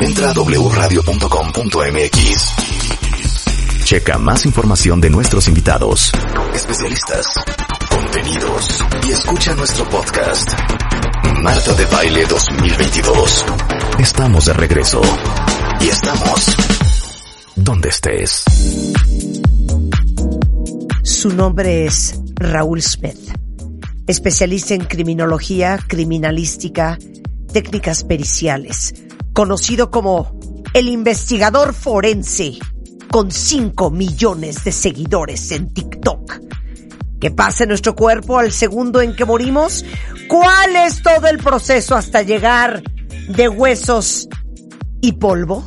Entra a wradio.com.mx. Checa más información de nuestros invitados, especialistas, contenidos y escucha nuestro podcast. Marta de Baile 2022. Estamos de regreso. Y estamos donde estés. Su nombre es Raúl Smith, especialista en criminología, criminalística, técnicas periciales, conocido como el investigador forense, con 5 millones de seguidores en TikTok. ¿Qué pasa en nuestro cuerpo al segundo en que morimos? ¿Cuál es todo el proceso hasta llegar de huesos y polvo?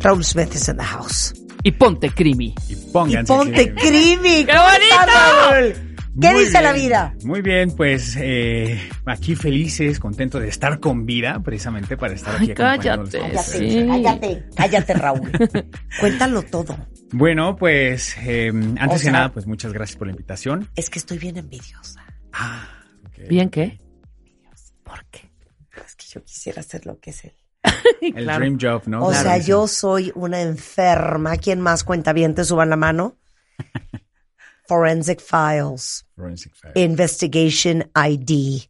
Raúl Smith is in the house. Y ponte crimi. Y ponte crimi. crimi. ¡Qué ¿Cómo bonito! Raúl? ¿Qué Muy dice la vida? Muy bien, pues eh, aquí felices, contentos de estar con vida, precisamente para estar Ay, aquí acompañándolos cállate, Cállate. Sí. cállate, cállate, Raúl. Cuéntalo todo. Bueno, pues eh, antes O que nada, pues muchas gracias por la invitación. Es que estoy bien envidiosa. Ah, ok. ¿Bien qué? ¿Por qué? Es que yo quisiera hacer lo que es él. El Claro. dream job, ¿no? O Claro sea, sí. yo soy una enferma. ¿Quién más cuenta bien? Te suban la mano. Forensic Files. Forensic Files. Investigation ID.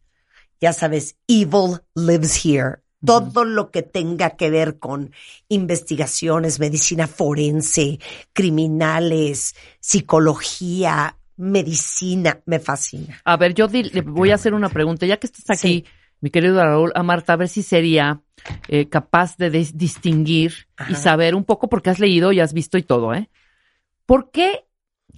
Ya sabes, Evil Lives Here. Todo lo que tenga que ver con investigaciones, medicina forense, criminales, psicología, medicina, me fascina. A ver, yo di- le voy a hacer una pregunta. Ya que estás aquí, mi querido Raúl, a Marta, a ver si sería eh, capaz de dis- distinguir y saber un poco, porque has leído y has visto y todo, ¿eh? ¿Por qué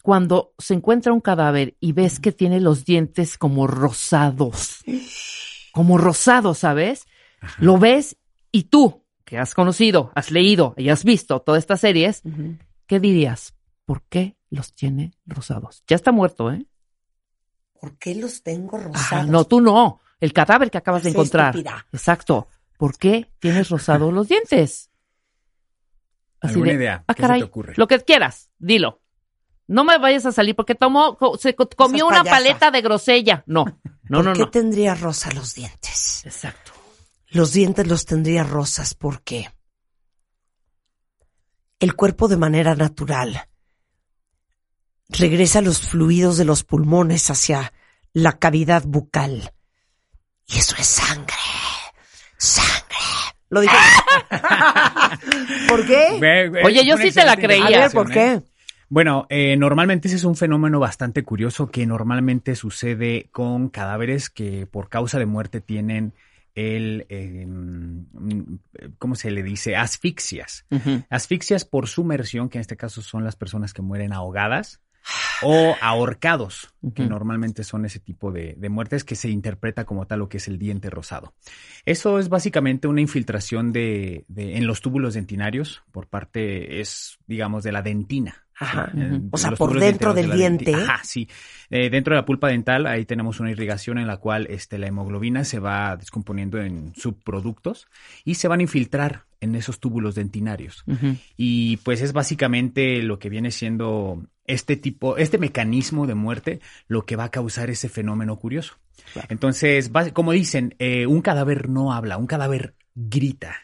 cuando se encuentra un cadáver y ves que tiene los dientes como rosados, como rosados, ¿sabes? Lo ves y tú, que has conocido, has leído y has visto todas estas series, ¿qué dirías? ¿Por qué los tiene rosados? Ya está muerto, ¿eh? ¿Por qué los tengo Ajá, rosados? no, tú no. El cadáver que acabas de encontrar. estúpida. Exacto. ¿Por qué tienes rosados los dientes? ¿Alguna idea? Ah, ¿Qué se caray. te ocurre? Lo que quieras, dilo. No me vayas a salir porque tomó, se co- comió una paleta de grosella. No, no, ¿Por no, qué no. tendría rosa los dientes? Exacto. Los dientes los tendría rosas porque el cuerpo de manera natural regresa los fluidos de los pulmones hacia la cavidad bucal. Y eso es sangre. Sangre. Lo dije. ¿Por qué? Oye, yo sí te la creía. A ver, investigación, ¿por ¿eh? qué? Bueno, eh, normalmente ese es un fenómeno bastante curioso que normalmente sucede con cadáveres que por causa de muerte tienen el, eh, mm, ¿cómo se le dice? Asfixias. Asfixias por sumersión, que en este caso son las personas que mueren ahogadas o ahorcados, que normalmente son ese tipo de, de muertes que se interpreta como tal lo que es el diente rosado. Eso es básicamente una infiltración de, de- en los túbulos dentinarios por parte, es, digamos, de la dentina. Ajá. ¿sí? En- O sea, por dentro del de diente. Ajá, sí. Eh, dentro de la pulpa dental, ahí tenemos una irrigación en la cual este, la hemoglobina se va descomponiendo en subproductos y se van a infiltrar en esos túbulos dentinarios. Y pues es básicamente lo que viene siendo este tipo, este mecanismo de muerte, lo que va a causar ese fenómeno curioso. Entonces, como dicen, eh, un cadáver no habla, un cadáver grita.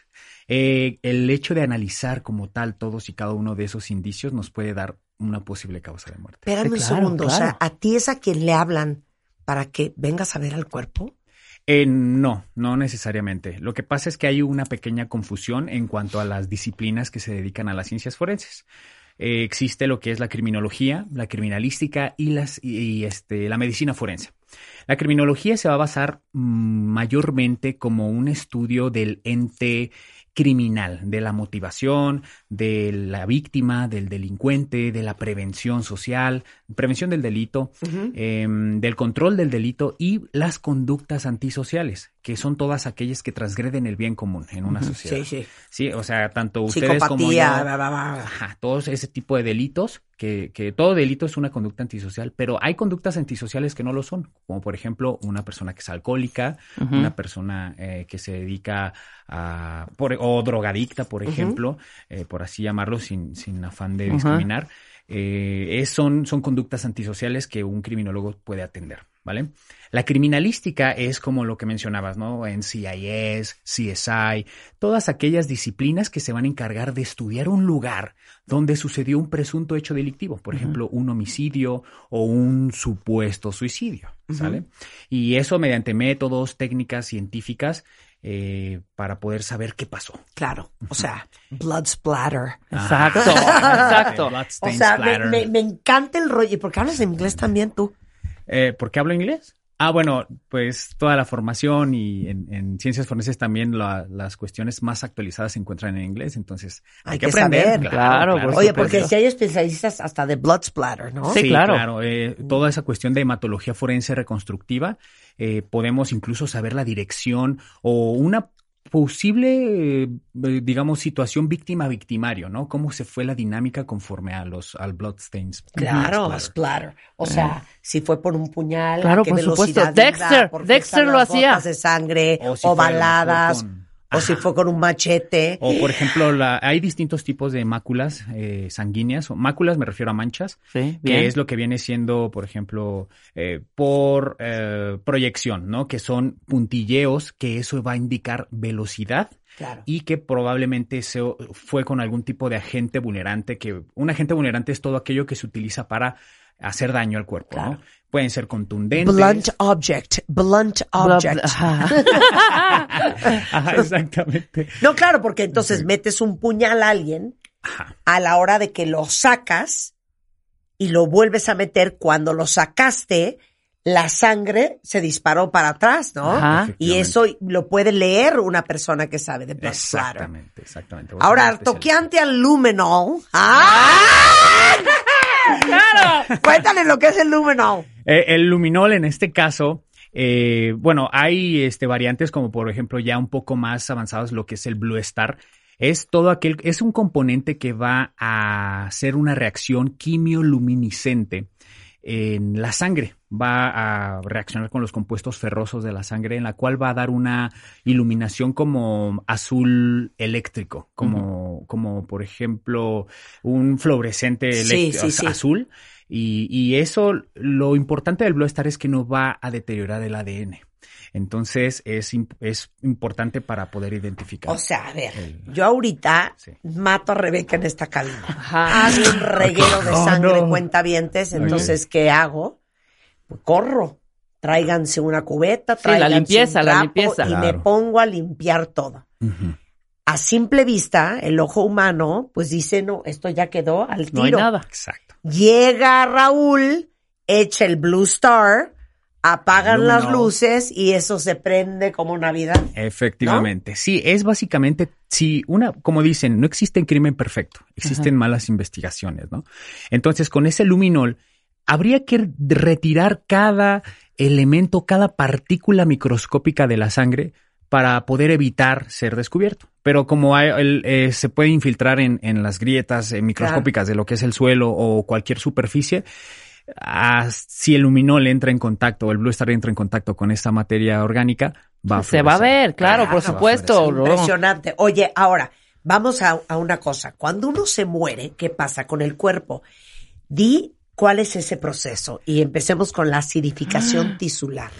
Eh, el hecho de analizar como tal todos y cada uno de esos indicios nos puede dar una posible causa de muerte. Espérame un Claro, segundo. O sea, claro. ¿a ti es a quien le hablan para que vengas a ver al cuerpo? Eh, no, no necesariamente. Lo que pasa es que hay una pequeña confusión en cuanto a las disciplinas que se dedican a las ciencias forenses. Eh, existe lo que es la criminología, la criminalística y, las, y, y, este, la medicina forense. La criminología se va a basar mm, mayormente como un estudio del ente criminal, de la motivación, de la víctima, del delincuente, de la prevención social, prevención del delito, eh, del control del delito y las conductas antisociales, que son todas aquellas que transgreden el bien común en una sociedad. Sí, sí. Sí, o sea, tanto ustedes como yo. Psicopatía, bla, bla, bla. Ajá, todos ese tipo de delitos, que, que todo delito es una conducta antisocial, pero hay conductas antisociales que no lo son, como por ejemplo una persona que es alcohólica, una persona eh, que se dedica a, por- o drogadicta, por ejemplo, eh, por así llamarlo, sin, sin afán de discriminar, eh, es- son, son conductas antisociales que un criminólogo puede atender. ¿Vale? La criminalística es como lo que mencionabas, ¿no? En CIS, CSI, todas aquellas disciplinas que se van a encargar de estudiar un lugar donde sucedió un presunto hecho delictivo, por ejemplo, un homicidio o un supuesto suicidio, ¿sale? Y eso mediante métodos, técnicas científicas eh, para poder saber qué pasó. Claro, o sea, blood splatter. Exacto, exacto. O sea, me, me, me encanta el rollo. ¿Y por qué hablas en inglés también tú? Eh, ¿Por qué hablo inglés? Ah, bueno, pues toda la formación y en, en ciencias forenses también la- las cuestiones más actualizadas se encuentran en inglés, entonces hay, Hay que, que aprender. saber. Claro, por Oye, porque si hay especialistas hasta de blood splatter, ¿no? Sí, claro. eh, toda esa cuestión de hematología forense reconstructiva, eh, podemos incluso saber la dirección o una posible, eh, digamos, situación víctima-victimario, ¿no? Cómo se fue la dinámica conforme a los, al bloodstains. Claro, Splatter. splatter. O sea, si fue por un puñal, Claro, a qué por velocidad supuesto. Dexter, Dexter lo hacía. de sangre, o, O si fue a lo o si fue con un machete. O, por ejemplo, la, hay distintos tipos de máculas eh, sanguíneas. O máculas me refiero a manchas, Sí, bien. que es lo que viene siendo, por ejemplo, eh, por eh, proyección, ¿no? Que son puntilleos, que eso va a indicar velocidad Claro. y que probablemente se, fue con algún tipo de agente vulnerante, que un agente vulnerante es todo aquello que se utiliza para hacer daño al cuerpo, Claro. ¿no? Pueden ser contundentes. Blunt object, blunt object. ajá. Ajá, exactamente. No, claro, porque entonces metes un puñal a alguien Ajá. a la hora de que lo sacas y lo vuelves a meter cuando lo sacaste, la sangre se disparó para atrás, ¿no? Ajá. Y eso lo puede leer una persona que sabe de splatter. Exactamente, exactamente. Ahora, toqueante al luminol. ¡Ah! ¡Claro! Cuéntale lo que es el luminol. Eh, el luminol en este caso, eh, bueno, hay este, variantes como por ejemplo ya un poco más avanzados lo que es el Blue Star. Es todo aquel, es un componente que va a hacer una reacción quimioluminiscente en la sangre. Va a reaccionar con los compuestos ferrosos de la sangre, en la cual va a dar una iluminación como azul eléctrico, como, como por ejemplo un fluorescente Sí, elect- sí, sí. azul. Y, y eso, lo importante del Blue Star es que no va a deteriorar el ADN. Entonces es, imp- es importante para poder identificar. O sea, a ver, El- yo ahorita Sí. mato a Rebeca en esta cabina. Ajá. Hago un reguero de Oh, sangre, no. cuentavientes, entonces, ¿qué hago? Pues corro. Tráiganse una cubeta, Sí, la tráiganse limpieza, un la trapo limpieza. y me pongo a limpiar todo. A simple vista, el ojo humano, pues dice, no, esto ya quedó al tiro. No hay nada. Exacto. Llega Raúl, echa el Blue Star, apagan las luces y eso se prende como Navidad. Efectivamente. Sí, es básicamente, sí, una, como dicen, no existe crimen perfecto, existen malas investigaciones, ¿no? Entonces, con ese luminol, habría que retirar cada elemento, cada partícula microscópica de la sangre para poder evitar ser descubierto. Pero como hay- el, eh, se puede infiltrar en, en las grietas eh, microscópicas de lo que es el suelo o cualquier superficie, ah, si el luminol entra en contacto o el Blue Star entra en contacto con esta materia orgánica, va a Se va a ver, claro, por supuesto. Impresionante. Oye, ahora, vamos a, a una cosa. Cuando uno se muere, ¿qué pasa con el cuerpo? Di cuál es ese proceso y empecemos con la acidificación tisular.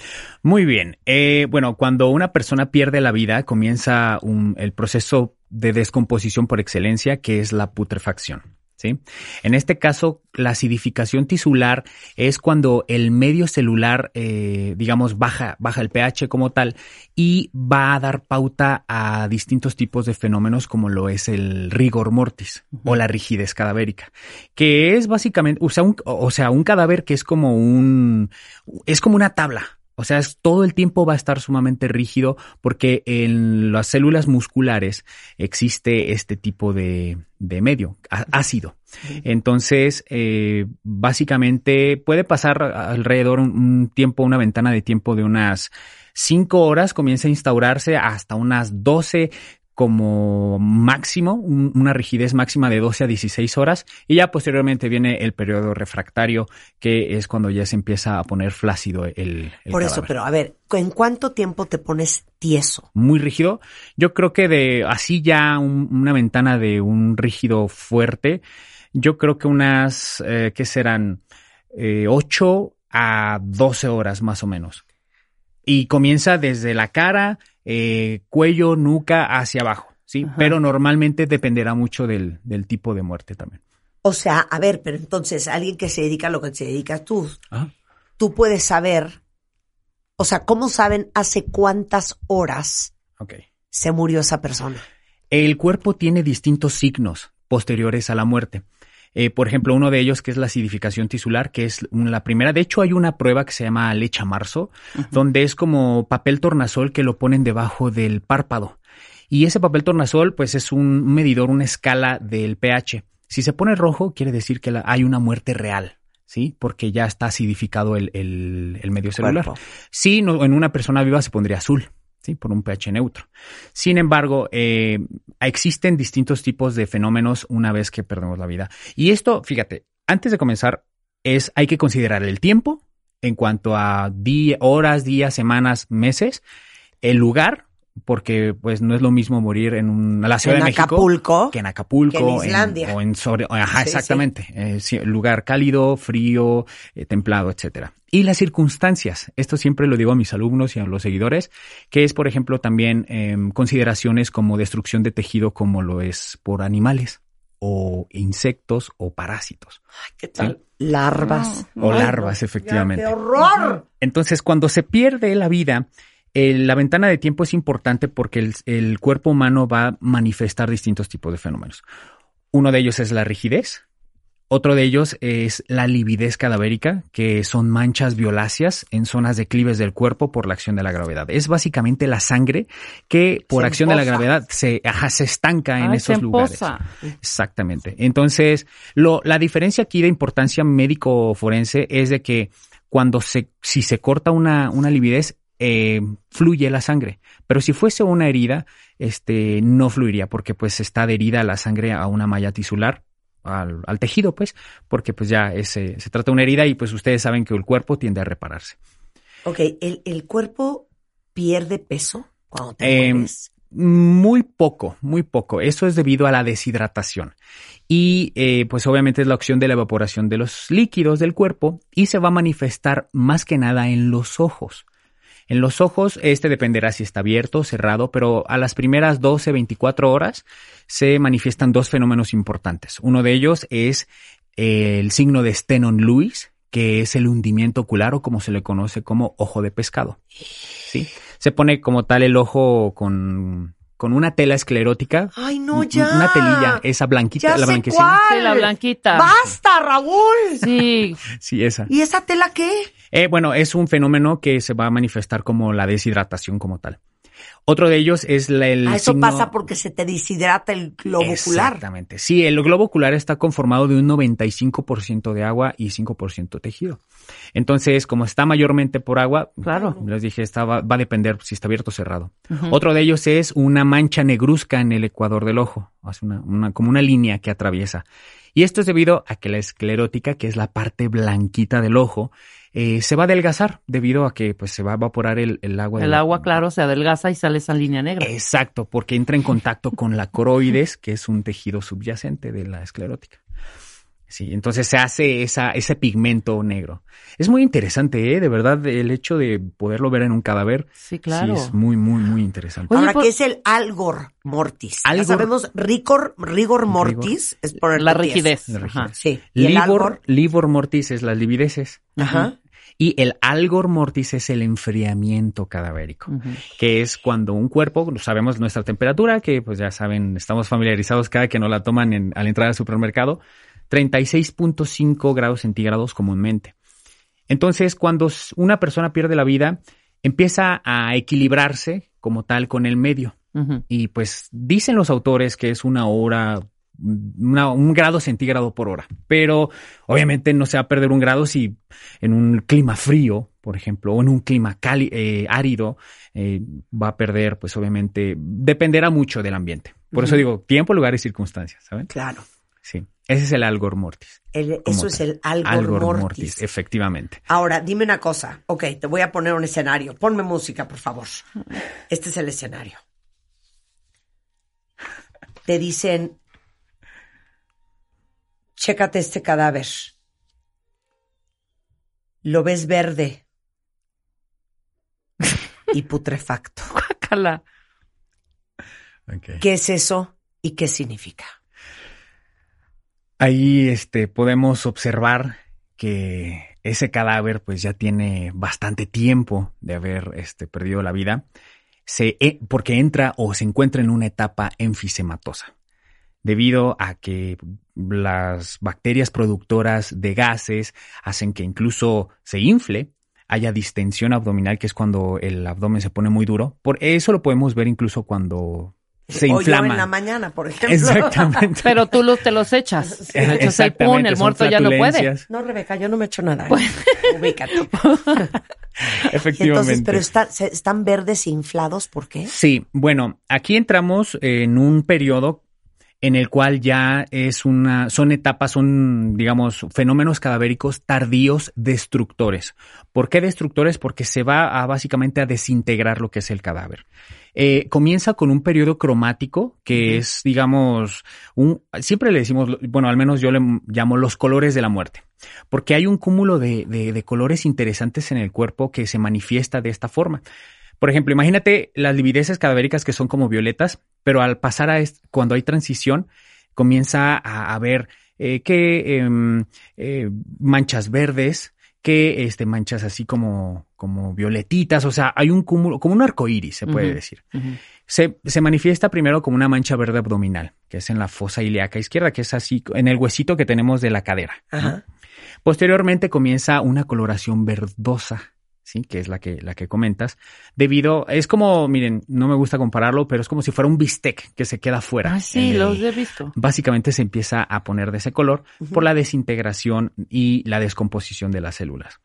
Muy bien. Eh, bueno, cuando una persona pierde la vida, comienza un- el proceso de descomposición por excelencia, que es la putrefacción. ¿Sí? En este caso, la acidificación tisular es cuando el medio celular, eh, digamos, baja, baja el pH como tal y va a dar pauta a distintos tipos de fenómenos como lo es el rigor mortis o la rigidez cadavérica, que es básicamente, o sea, un, o sea, un cadáver que es como un, es como una tabla. O sea, es, todo el tiempo va a estar sumamente rígido porque en las células musculares existe este tipo de, de medio, ácido. Entonces, eh, básicamente puede pasar alrededor un, un tiempo, una ventana de tiempo de unas 5 horas, comienza a instaurarse hasta unas 12 como máximo, un- una rigidez máxima de 12 a 16 horas y ya posteriormente viene el periodo refractario que es cuando ya se empieza a poner flácido el, el Por eso, cadáver. pero a ver, ¿en cuánto tiempo te pones tieso? muy rígido. Yo creo que de así ya un- una ventana de un rígido fuerte, yo creo que unas, eh, ¿qué serán? Eh, ocho a 12 horas más o menos. Y comienza desde la cara, eh, cuello, nuca, hacia abajo, ¿sí? Ajá. Pero normalmente dependerá mucho del, del tipo de muerte también. O sea, a ver, pero entonces alguien que se dedica a lo que te dedicas tú, Ajá. tú puedes saber, o sea, ¿cómo saben hace cuántas horas se murió esa persona? El cuerpo tiene distintos signos posteriores a la muerte. Eh, por ejemplo, uno de ellos que es la acidificación tisular, que es la primera. De hecho, hay una prueba que se llama lecha marzo, donde es como papel tornasol que lo ponen debajo del párpado. Y ese papel tornasol, pues es un medidor, una escala del pH. Si se pone rojo, quiere decir que la- hay una muerte real, ¿sí? Porque ya está acidificado el, el- el medio celular. Cuerpo. Sí, no- en una persona viva se pondría azul, ¿sí? Por un pH neutro. Sin embargo, eh, existen distintos tipos de fenómenos una vez que perdemos la vida. Y esto, fíjate, antes de comenzar, es, hay que considerar el tiempo en cuanto a día, horas, días, semanas, meses, el lugar, porque pues no es lo mismo morir en un- la Ciudad en de México Acapulco. que en Acapulco. que en Islandia. o en sobre, ajá, Sí, exactamente. Eh, sí, lugar cálido, frío, eh, templado, etcétera. Y las circunstancias. Esto siempre lo digo a mis alumnos y a los seguidores, que es, por ejemplo, también em, consideraciones como destrucción de tejido, como lo es por animales o insectos o parásitos ¿Qué tal? Larvas. o Ay, larvas, no. efectivamente. ¡Qué horror! Entonces, cuando se pierde la vida, el- la ventana de tiempo es importante porque el, el cuerpo humano va a manifestar distintos tipos de fenómenos. Uno de ellos es la rigidez. Otro de ellos es la lividez cadavérica, que son manchas violáceas en zonas declives del cuerpo por la acción de la gravedad. Es básicamente la sangre que por Se acción de la gravedad se, ajá, se estanca en Ay, esos lugares. Exactamente. Entonces, lo, la diferencia aquí de importancia médico-forense es de que cuando se, si se corta una, una lividez, eh, fluye la sangre. Pero si fuese una herida, este, no fluiría porque pues está adherida la sangre a una malla tisular, al, al tejido, pues, porque pues ya es, eh, se trata de una herida y pues ustedes saben que el cuerpo tiende a repararse. Ok, ¿el, el cuerpo pierde peso cuando te Eh, mueres? Muy poco, muy poco. Eso es debido a la deshidratación. Y eh, pues obviamente es la opción de la evaporación de los líquidos del cuerpo y se va a manifestar más que nada en los ojos. En los ojos, este dependerá si está abierto o cerrado, pero a las primeras 12, 24 horas se manifiestan dos fenómenos importantes. Uno de ellos es eh, el signo de Stenon-Lewis, que es el hundimiento ocular o como se le conoce como ojo de pescado. ¿Sí? Se pone como tal el ojo con, con una tela esclerótica. Ay, no, ya. Una telilla, esa blanquita, Ya la sé blanquecina. cuál. Sí, la blanquita. ¡Basta, Raúl! Sí, Sí, esa. ¿Y esa tela qué? Eh, bueno, es un fenómeno que se va a manifestar como la deshidratación como tal. Otro de ellos es la, el Ah, eso signo- pasa porque se te deshidrata el globo ocular. Exactamente. Sí, el globo ocular está conformado de un 95% de agua y 5% tejido. Entonces, como está mayormente por agua, Claro. les dije, está, va, va a depender si está abierto o cerrado. Otro de ellos es una mancha negruzca en el ecuador del ojo, hace una, una- como una línea que atraviesa. Y esto es debido a que la esclerótica, que es la parte blanquita del ojo, eh, se va a adelgazar debido a que pues, se va a evaporar el, el agua. el agua, claro, se adelgaza y sale esa línea negra. Exacto, porque entra en contacto con la coroides, que es un tejido subyacente de la esclerótica. Sí, entonces se hace esa, ese pigmento negro. Es muy interesante, ¿eh? De verdad, el hecho de poderlo ver en un cadáver. Sí, claro. Sí, es muy, muy, muy interesante. Oye, Ahora, por- ¿qué es el algor mortis? Ya Algor- sabemos, rigor, rigor mortis es por La rigidez. La Ajá. Sí. ¿Y el algor? mortis es las livideces. Ajá. Y el algor mortis es el enfriamiento cadavérico. Que es cuando un cuerpo, sabemos nuestra temperatura, que pues ya saben, estamos familiarizados cada que nos la toman en- al entrar al supermercado, 36.5 grados centígrados comúnmente. Entonces, cuando una persona pierde la vida, empieza a equilibrarse como tal con el medio. Y pues dicen los autores que es una hora, una- un grado centígrado por hora. Pero obviamente no se va a perder un grado si en un clima frío, por ejemplo, o en un clima cali- eh, árido, eh, va a perder, pues obviamente, dependerá mucho del ambiente. Por eso digo, tiempo, lugar y circunstancias, ¿saben? Claro. Sí. Ese es el algor mortis. El- eso es el algor, mortis. efectivamente. Ahora, dime una cosa. Ok, te voy a poner un escenario. Ponme música, por favor. Este es el escenario. Te dicen, chécate este cadáver. lo ves verde y putrefacto. ¿Qué es eso y qué significa? Ahí este, podemos observar que ese cadáver pues ya tiene bastante tiempo de haber este, perdido la vida, se, eh, porque entra o se encuentra en una etapa enfisematosa, debido a que las bacterias productoras de gases hacen que incluso se infle, haya distensión abdominal, que es cuando el abdomen se pone muy duro. Por eso lo podemos ver incluso cuando se inflama. en la mañana, por ejemplo. Exactamente. Pero tú los, te los echas. Echas el Exactamente, pun, el muerto ya no puede. No, Rebeca, yo no me echo nada. ¿eh? Ubícate. Efectivamente. entonces, pero están, se- están verdes e inflados, ¿por qué? Sí, bueno, aquí entramos en un periodo en el cual ya es una, son etapas, son, digamos, fenómenos cadavéricos tardíos destructores. ¿Por qué destructores? Porque se va a básicamente a desintegrar lo que es el cadáver. Eh, comienza con un periodo cromático que es, digamos, un, siempre le decimos, bueno, al menos yo le llamo los colores de la muerte, porque hay un cúmulo de, de, de colores interesantes en el cuerpo que se manifiesta de esta forma. Por ejemplo, imagínate las livideces cadavéricas que son como violetas, pero al pasar a cuando hay transición, comienza a haber eh, que em, eh, manchas verdes, que este, manchas así como, como violetitas, o sea, hay un cúmulo, como un arco iris, se puede decir. Se, se manifiesta primero como una mancha verde abdominal, que es en la fosa ilíaca izquierda, que es así, en el huesito que tenemos de la cadera. Posteriormente comienza una coloración verdosa, ¿sí? Que es la que, la que comentas, debido, es como, miren, no me gusta compararlo, pero es como si fuera un bistec que se queda fuera. Ah, sí, el- los he visto. Básicamente se empieza a poner de ese color por la desintegración y la descomposición de las células.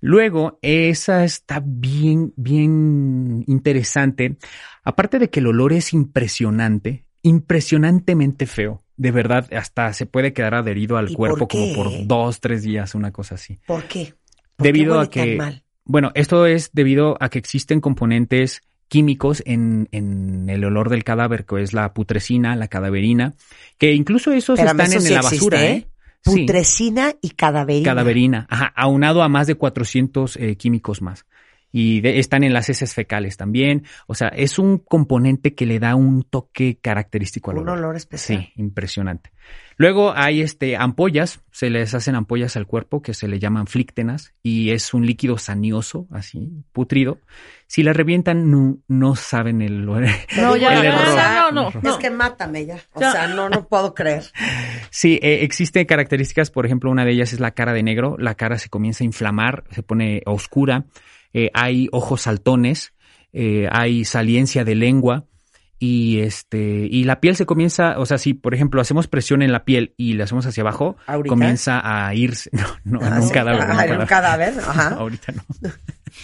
Luego, esa está bien, bien interesante. Aparte de que el olor es impresionante, impresionantemente feo. De verdad, hasta se puede quedar adherido al ¿Y cuerpo por como por dos, tres días, una cosa así. ¿Por qué? ¿Por Debido qué a que- mal? Bueno, esto es debido a que existen componentes químicos en, en el olor del cadáver, que es la putrescina, la cadaverina, que incluso esos están eso en sí la existe, basura, ¿eh? ¿eh? Sí, Putrescina y cadaverina. cadaverina, ajá, aunado a más de 400 eh, químicos más. Y de- están en las heces fecales también. O sea, es un componente que le da un toque característico al Un olor. olor especial. Sí, impresionante. Luego hay este ampollas, se les hacen ampollas al cuerpo que se le llaman flíctenas y es un líquido sanioso, así, putrido. Si la revientan, no, no saben el olor. No, ya, El error. ya, no, no, Es no. que mátame ya. O Ya. sea, no, no puedo creer. Sí, eh, existen características, por ejemplo, una de ellas es la cara de negro, la cara se comienza a inflamar, se pone oscura, eh, hay ojos saltones, eh, hay saliencia de lengua y este y la piel se comienza, o sea, si por ejemplo hacemos presión en la piel y la hacemos hacia abajo, ¿Ahorita? comienza a irse, no, no, Ah, en un sí. cadáver, Ah, en un cadáver. ajá. Ahorita no.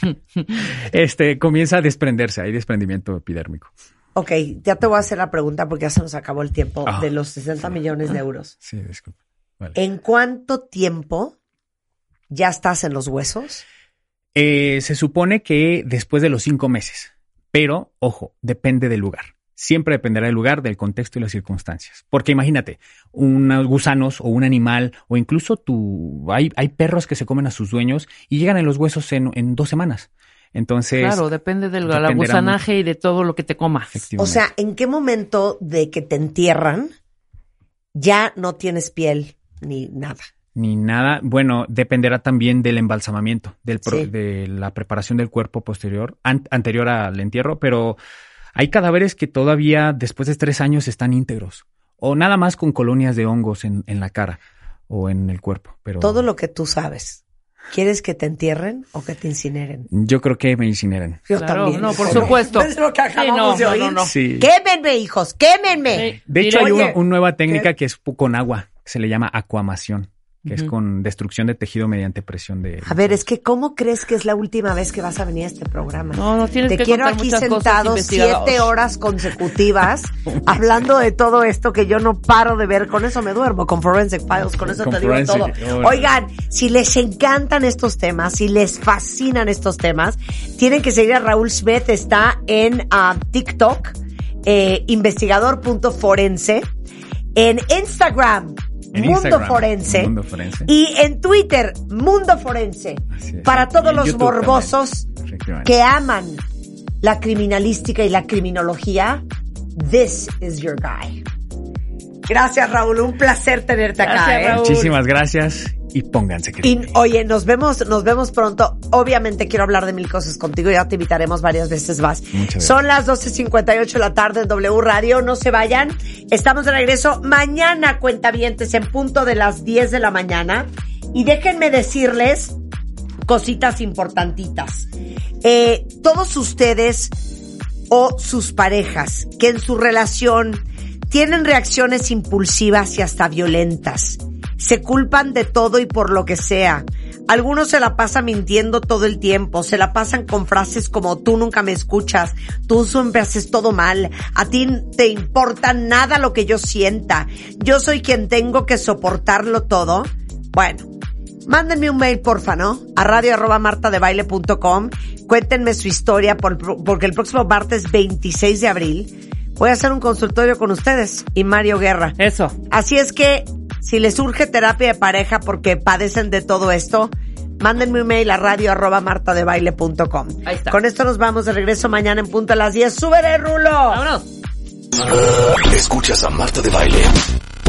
este comienza a desprenderse, hay desprendimiento epidérmico. Ok, ya te voy a hacer la pregunta porque ya se nos acabó el tiempo Ah. de los 60 millones de euros. Sí, disculpe. Vale. ¿En cuánto tiempo ya estás en los huesos? Eh, se supone que después de los cinco meses, pero ojo, depende del lugar. Siempre dependerá del lugar, del contexto y las circunstancias. Porque imagínate, unos gusanos o un animal o incluso tu... Hay, hay perros que se comen a sus dueños y llegan en los huesos en, en dos semanas. Entonces... Claro, depende del gusanaje y de todo lo que te comas. O sea, ¿en qué momento de que te entierran ya no tienes piel ni nada? Ni nada. Bueno, dependerá también del embalsamamiento, del pro- Sí. de la preparación del cuerpo posterior, an- anterior al entierro, pero hay cadáveres que todavía después de tres años están íntegros. O nada más con colonias de hongos en, en la cara o en el cuerpo. Pero Todo lo que tú sabes. ¿Quieres que te entierren o que te incineren? yo creo que me incineran. Yo Claro, también. no, por supuesto. Es lo que Sí, acabamos no, de oír. no, no. Sí. Quémenme, hijos, quémenme. Sí, De hecho, hay Oye, una, una nueva técnica que es con agua, que se le llama acuamación, que es con destrucción de tejido mediante presión de. A ver, es que ¿cómo crees que es la última vez que vas a venir a este programa? No, no tienes Te que quiero contar aquí muchas cosas sentado siete horas consecutivas hablando de todo esto que yo no paro de ver. Con eso me duermo, con Forensic Files, con eso Con te digo Forensic, todo. Oigan, si les encantan estos temas, si les fascinan estos temas, tienen que seguir a Raúl Smith. Está en ah, TikTok, eh, investigador.forense. En Instagram, En Mundo Instagram, Forense. Mundo Forense. Y en Twitter, Mundo Forense. Para todos los YouTube morbosos que aman la criminalística y la criminología, this is your guy. Gracias, Raúl. Un placer tenerte acá. ¿eh? Raúl. Muchísimas gracias y pónganse Y creíbles. oye, nos vemos, nos vemos pronto. Obviamente quiero hablar de mil cosas contigo, ya te invitaremos varias veces más. Muchas Son las 12.58 de la tarde en W Radio, no se vayan. Estamos de regreso mañana, cuentavientes, en punto de las 10 de la mañana. Y déjenme decirles cositas importantitas. Eh, todos ustedes o sus parejas que en su relación tienen reacciones impulsivas y hasta violentas. Se culpan de todo y por lo que sea. Algunos se la pasan mintiendo todo el tiempo, se la pasan con frases como tú nunca me escuchas, tú siempre haces todo mal, a ti te importa nada lo que yo sienta, yo soy quien tengo que soportarlo todo. Bueno, Mándenme un mail, porfa, ¿no? A radio arroba martadebaile.com. Cuéntenme su historia por- porque el próximo martes 26 de abril voy a hacer un consultorio con ustedes y Mario Guerra. Eso. Así es que si les surge terapia de pareja porque padecen de todo esto, mándenme un mail a radio arroba martadebaile.com. Ahí está. Con esto nos vamos de regreso mañana en punto a las 10. ¡Súbele, Rulo! Vámonos. Escuchas a Marta de Baile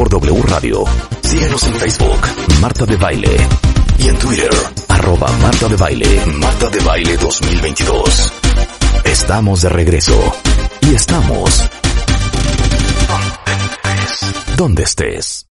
por W Radio. Síguenos en Facebook, Marta de Baile. Y en Twitter, arroba Marta de Baile, Marta de Baile 2022. Estamos de regreso. Y estamos... Donde estés.